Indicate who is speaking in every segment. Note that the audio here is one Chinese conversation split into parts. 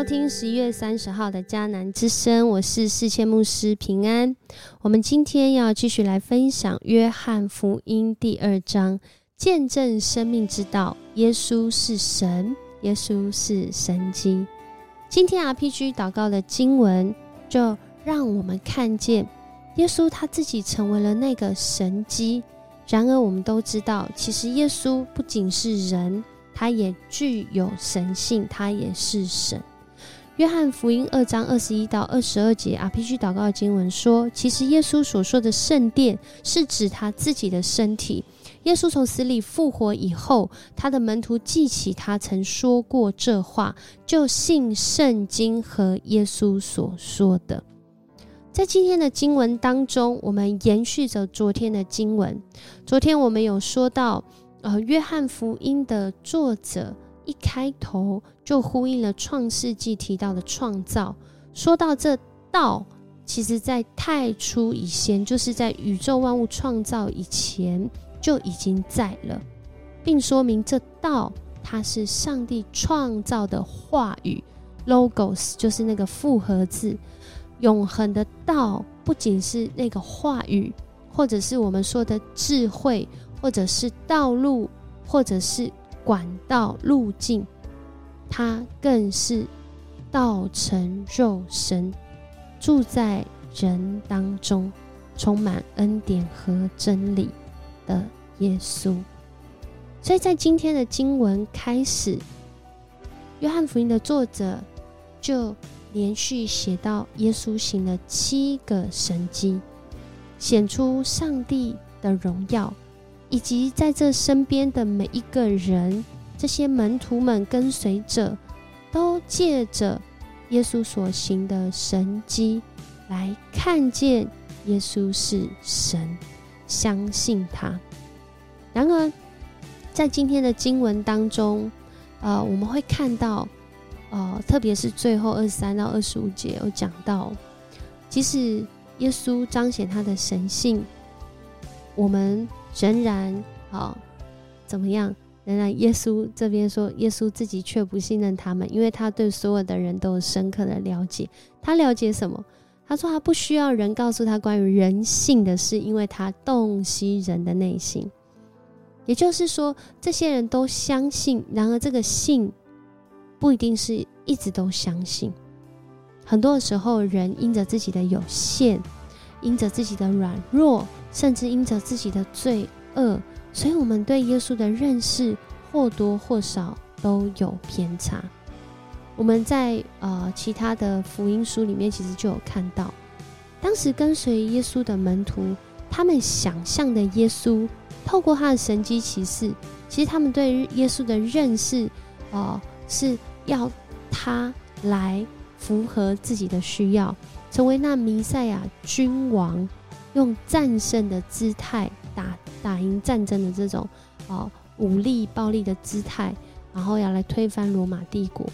Speaker 1: 收听十一月三十号的迦南之声，我是世谦牧师平安。我们今天要继续来分享约翰福音第二章，见证生命之道。耶稣是神，耶稣是神机。今天 RPG 祷告的经文，就让我们看见耶稣他自己成为了那个神机。然而，我们都知道，其实耶稣不仅是人。他也具有神性，他也是神。约翰福音二章二十一到二十二节，RPG 祷告的经文说，其实耶稣所说的圣殿是指他自己的身体。耶稣从死里复活以后，他的门徒记起他曾说过这话，就信圣经和耶稣所说的。在今天的经文当中，我们延续着昨天的经文。昨天我们有说到。呃，约翰福音的作者一开头就呼应了创世纪提到的创造，说到这道，其实在太初以前，就是在宇宙万物创造以前就已经在了，并说明这道它是上帝创造的话语，logos 就是那个复合字，永恒的道不仅是那个话语，或者是我们说的智慧。或者是道路，或者是管道路径，它更是道成肉身，住在人当中，充满恩典和真理的耶稣。所以在今天的经文开始，约翰福音的作者就连续写到耶稣行了七个神迹，显出上帝的荣耀。以及在这身边的每一个人，这些门徒们、跟随者，都借着耶稣所行的神迹，来看见耶稣是神，相信他。然而，在今天的经文当中，呃，我们会看到，呃，特别是最后二十三到二十五节有讲到，即使耶稣彰显他的神性，我们。仍然好，怎么样？仍然，耶稣这边说，耶稣自己却不信任他们，因为他对所有的人都有深刻的了解。他了解什么？他说他不需要人告诉他关于人性的事，因为他洞悉人的内心。也就是说，这些人都相信，然而这个信不一定是一直都相信。很多时候，人因着自己的有限，因着自己的软弱。甚至因着自己的罪恶，所以我们对耶稣的认识或多或少都有偏差。我们在呃其他的福音书里面，其实就有看到，当时跟随耶稣的门徒，他们想象的耶稣，透过他的神迹奇事，其实他们对耶稣的认识，呃，是要他来符合自己的需要，成为那弥赛亚君王。用战胜的姿态打打赢战争的这种哦武力暴力的姿态，然后要来推翻罗马帝国。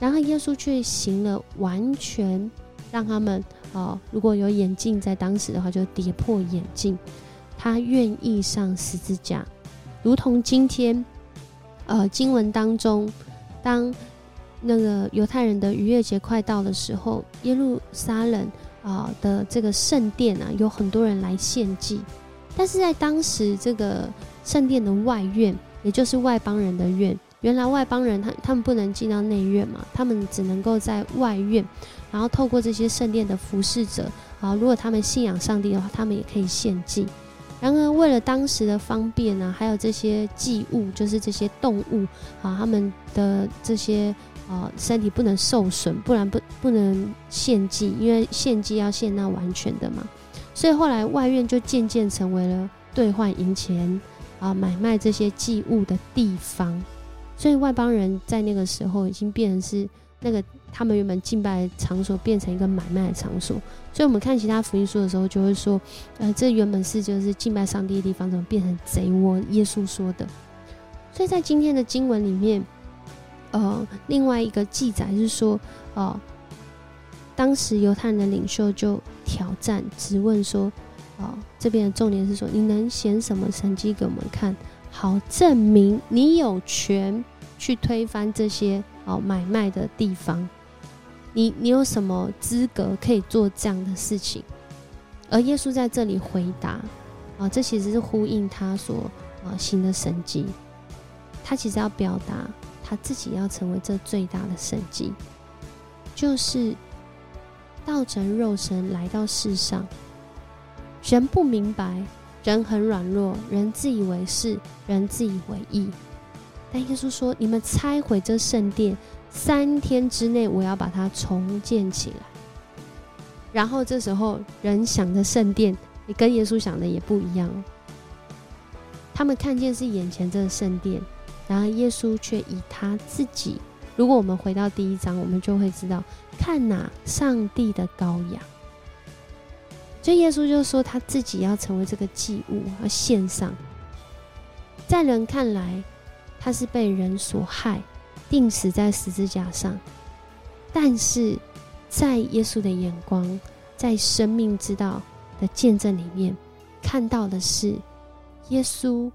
Speaker 1: 然后耶稣却行了完全让他们哦，如果有眼镜在当时的话，就跌破眼镜。他愿意上十字架，如同今天呃经文当中，当那个犹太人的逾越节快到的时候，耶路撒冷。啊的这个圣殿啊，有很多人来献祭，但是在当时这个圣殿的外院，也就是外邦人的院，原来外邦人他他们不能进到内院嘛，他们只能够在外院，然后透过这些圣殿的服侍者啊，如果他们信仰上帝的话，他们也可以献祭。然而为了当时的方便呢，还有这些祭物，就是这些动物啊，他们的这些。啊，身体不能受损，不然不不能献祭，因为献祭要献那完全的嘛。所以后来外院就渐渐成为了兑换银钱啊、买卖这些祭物的地方。所以外邦人在那个时候已经变成是那个他们原本敬拜场所变成一个买卖的场所。所以我们看其他福音书的时候，就会说，呃，这原本是就是敬拜上帝的地方，怎么变成贼窝？耶稣说的。所以在今天的经文里面。呃，另外一个记载是说，哦，当时犹太人的领袖就挑战、质问说，哦，这边的重点是说，你能显什么神迹给我们看，好证明你有权去推翻这些哦买卖的地方？你你有什么资格可以做这样的事情？而耶稣在这里回答啊，这其实是呼应他所啊行的神迹。他其实要表达他自己要成为这最大的神迹，就是道成肉身来到世上。人不明白，人很软弱，人自以为是，人自以为意。但耶稣说：“你们拆毁这圣殿，三天之内我要把它重建起来。”然后这时候人想的圣殿，也跟耶稣想的也不一样。他们看见是眼前这个圣殿，然而耶稣却以他自己。如果我们回到第一章，我们就会知道，看哪，上帝的羔羊。所以耶稣就说他自己要成为这个祭物，要献上。在人看来，他是被人所害，钉死在十字架上。但是在耶稣的眼光，在生命之道的见证里面，看到的是耶稣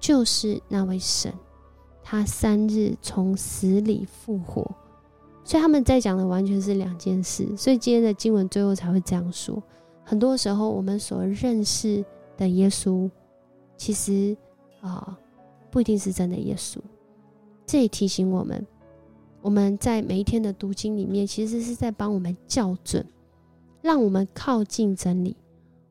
Speaker 1: 就是那位神，他三日从死里复活。所以他们在讲的完全是两件事。所以今天的经文最后才会这样说。很多时候，我们所认识的耶稣，其实啊，不一定是真的耶稣。这也提醒我们，我们在每一天的读经里面，其实是在帮我们校准，让我们靠近真理。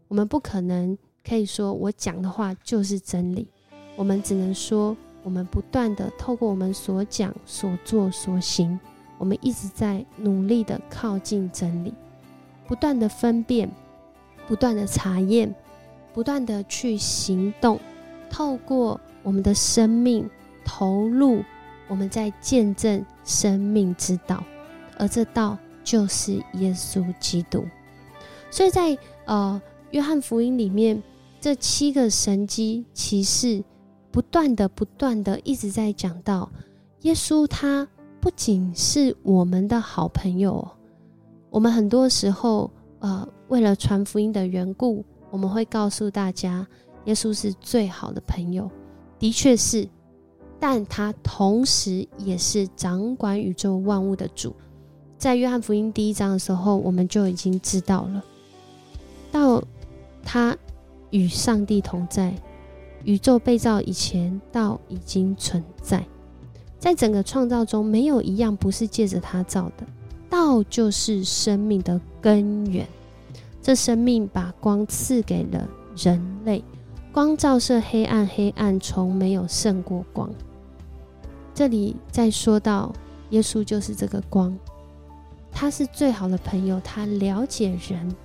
Speaker 1: 我们不可能可以说我讲的话就是真理，我们只能说，我们不断的透过我们所讲、所做、所行，我们一直在努力的靠近真理，不断的分辨。不断的查验，不断的去行动，透过我们的生命投入，我们在见证生命之道，而这道就是耶稣基督。所以在呃约翰福音里面，这七个神机骑士不断的、不断的一直在讲到耶稣，他不仅是我们的好朋友，我们很多时候。呃，为了传福音的缘故，我们会告诉大家，耶稣是最好的朋友，的确是，但他同时也是掌管宇宙万物的主。在约翰福音第一章的时候，我们就已经知道了，到他与上帝同在，宇宙被造以前，道已经存在，在整个创造中，没有一样不是借着它造的。道就是生命的根源，这生命把光赐给了人类，光照射黑暗，黑暗从没有胜过光。这里再说到耶稣就是这个光，他是最好的朋友，他了解人，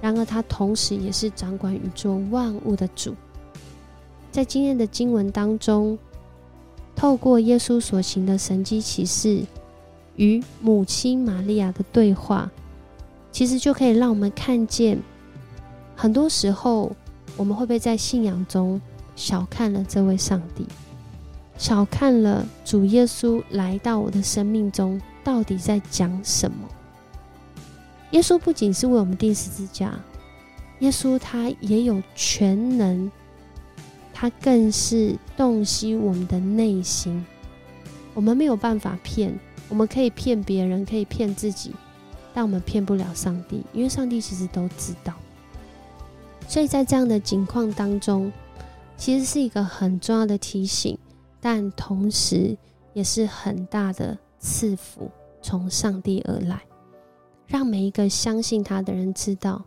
Speaker 1: 然而他同时也是掌管宇宙万物的主。在今天的经文当中，透过耶稣所行的神迹启示。与母亲玛利亚的对话，其实就可以让我们看见，很多时候我们会不会在信仰中小看了这位上帝，小看了主耶稣来到我的生命中到底在讲什么？耶稣不仅是为我们钉十字架，耶稣他也有全能，他更是洞悉我们的内心，我们没有办法骗。我们可以骗别人，可以骗自己，但我们骗不了上帝，因为上帝其实都知道。所以在这样的境况当中，其实是一个很重要的提醒，但同时也是很大的赐福，从上帝而来，让每一个相信他的人知道，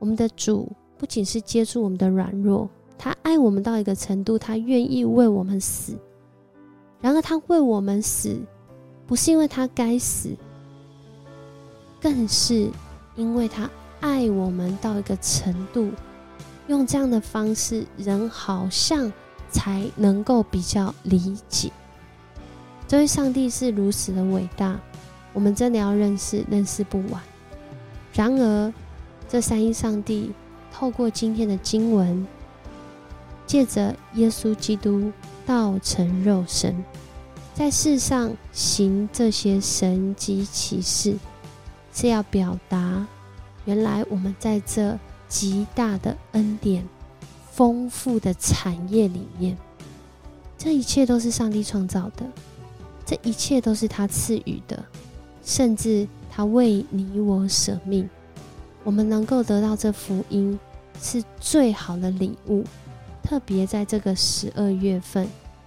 Speaker 1: 我们的主不仅是接触我们的软弱，他爱我们到一个程度，他愿意为我们死，然而他为我们死。不是因为他该死，更是因为他爱我们到一个程度，用这样的方式，人好像才能够比较理解。这位上帝是如此的伟大，我们真的要认识，认识不完。然而，这三一上帝透过今天的经文，借着耶稣基督道成肉身。在世上行这些神迹奇事，是要表达，原来我们在这极大的恩典、丰富的产业里面，这一切都是上帝创造的，这一切都是他赐予的。甚至他为你我舍命。我们能够得到这福音，是最好的礼物。特别在这个十二月份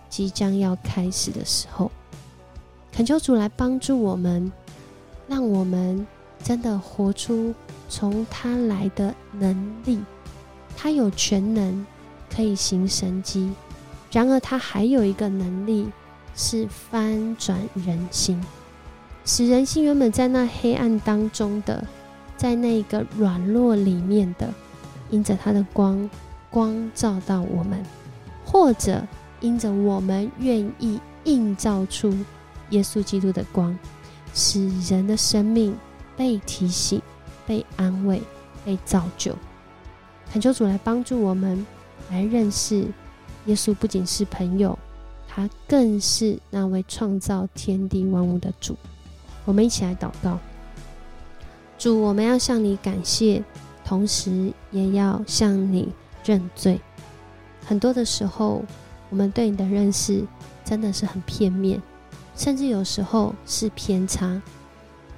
Speaker 1: 即将要开始的时候，恳求主来帮助我们，让我们真的活出从他来的能力。他有全能，可以行神迹。然而，他还有一个能力，是翻转人心，使人心原本在那黑暗当中的。在那个软弱里面的，因着他的光，光照到我们；或者因着我们愿意映照出耶稣基督的光，使人的生命被提醒、被安慰、被造就。恳求主来帮助我们，来认识耶稣不仅是朋友，他更是那位创造天地万物的主。我们一起来祷告。主，我们要向你感谢，同时也要向你认罪。很多的时候，我们对你的认识真的是很片面，甚至有时候是偏差。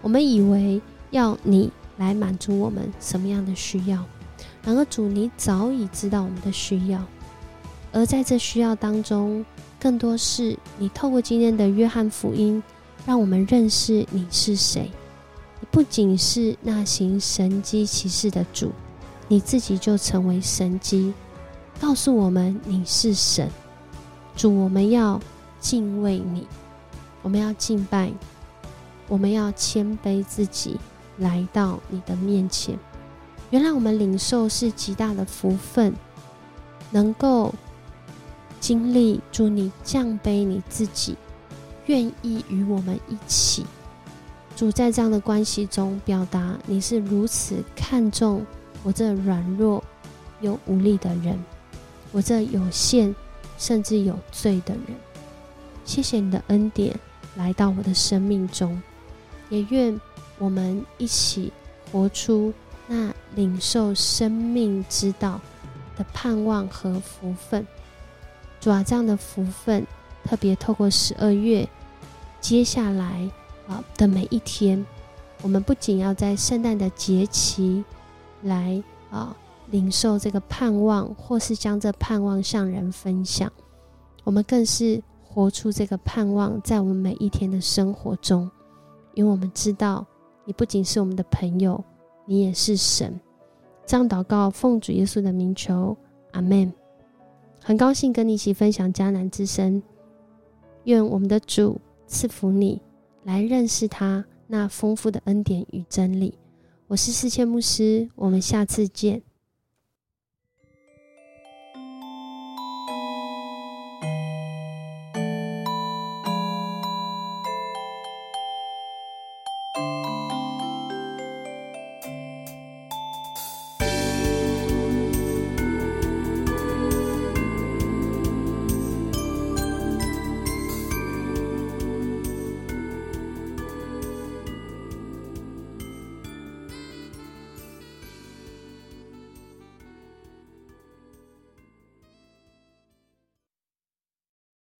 Speaker 1: 我们以为要你来满足我们什么样的需要，然而主，你早已知道我们的需要，而在这需要当中，更多是你透过今天的约翰福音，让我们认识你是谁。你不仅是那行神机骑士的主，你自己就成为神机，告诉我们你是神主。我们要敬畏你，我们要敬拜，我们要谦卑自己来到你的面前。原来我们领受是极大的福分，能够经历主你降卑你自己，愿意与我们一起。主在这样的关系中表达，你是如此看重我这软弱又无力的人，我这有限甚至有罪的人。谢谢你的恩典来到我的生命中，也愿我们一起活出那领受生命之道的盼望和福分。主啊，这样的福分特别透过十二月，接下来。啊的每一天，我们不仅要在圣诞的节期来啊领受这个盼望，或是将这盼望向人分享，我们更是活出这个盼望，在我们每一天的生活中，因为我们知道你不仅是我们的朋友，你也是神。这样祷告，奉主耶稣的名求，阿门。很高兴跟你一起分享迦南之声，愿我们的主赐福你。来认识他那丰富的恩典与真理。我是世界牧师，我们下次见。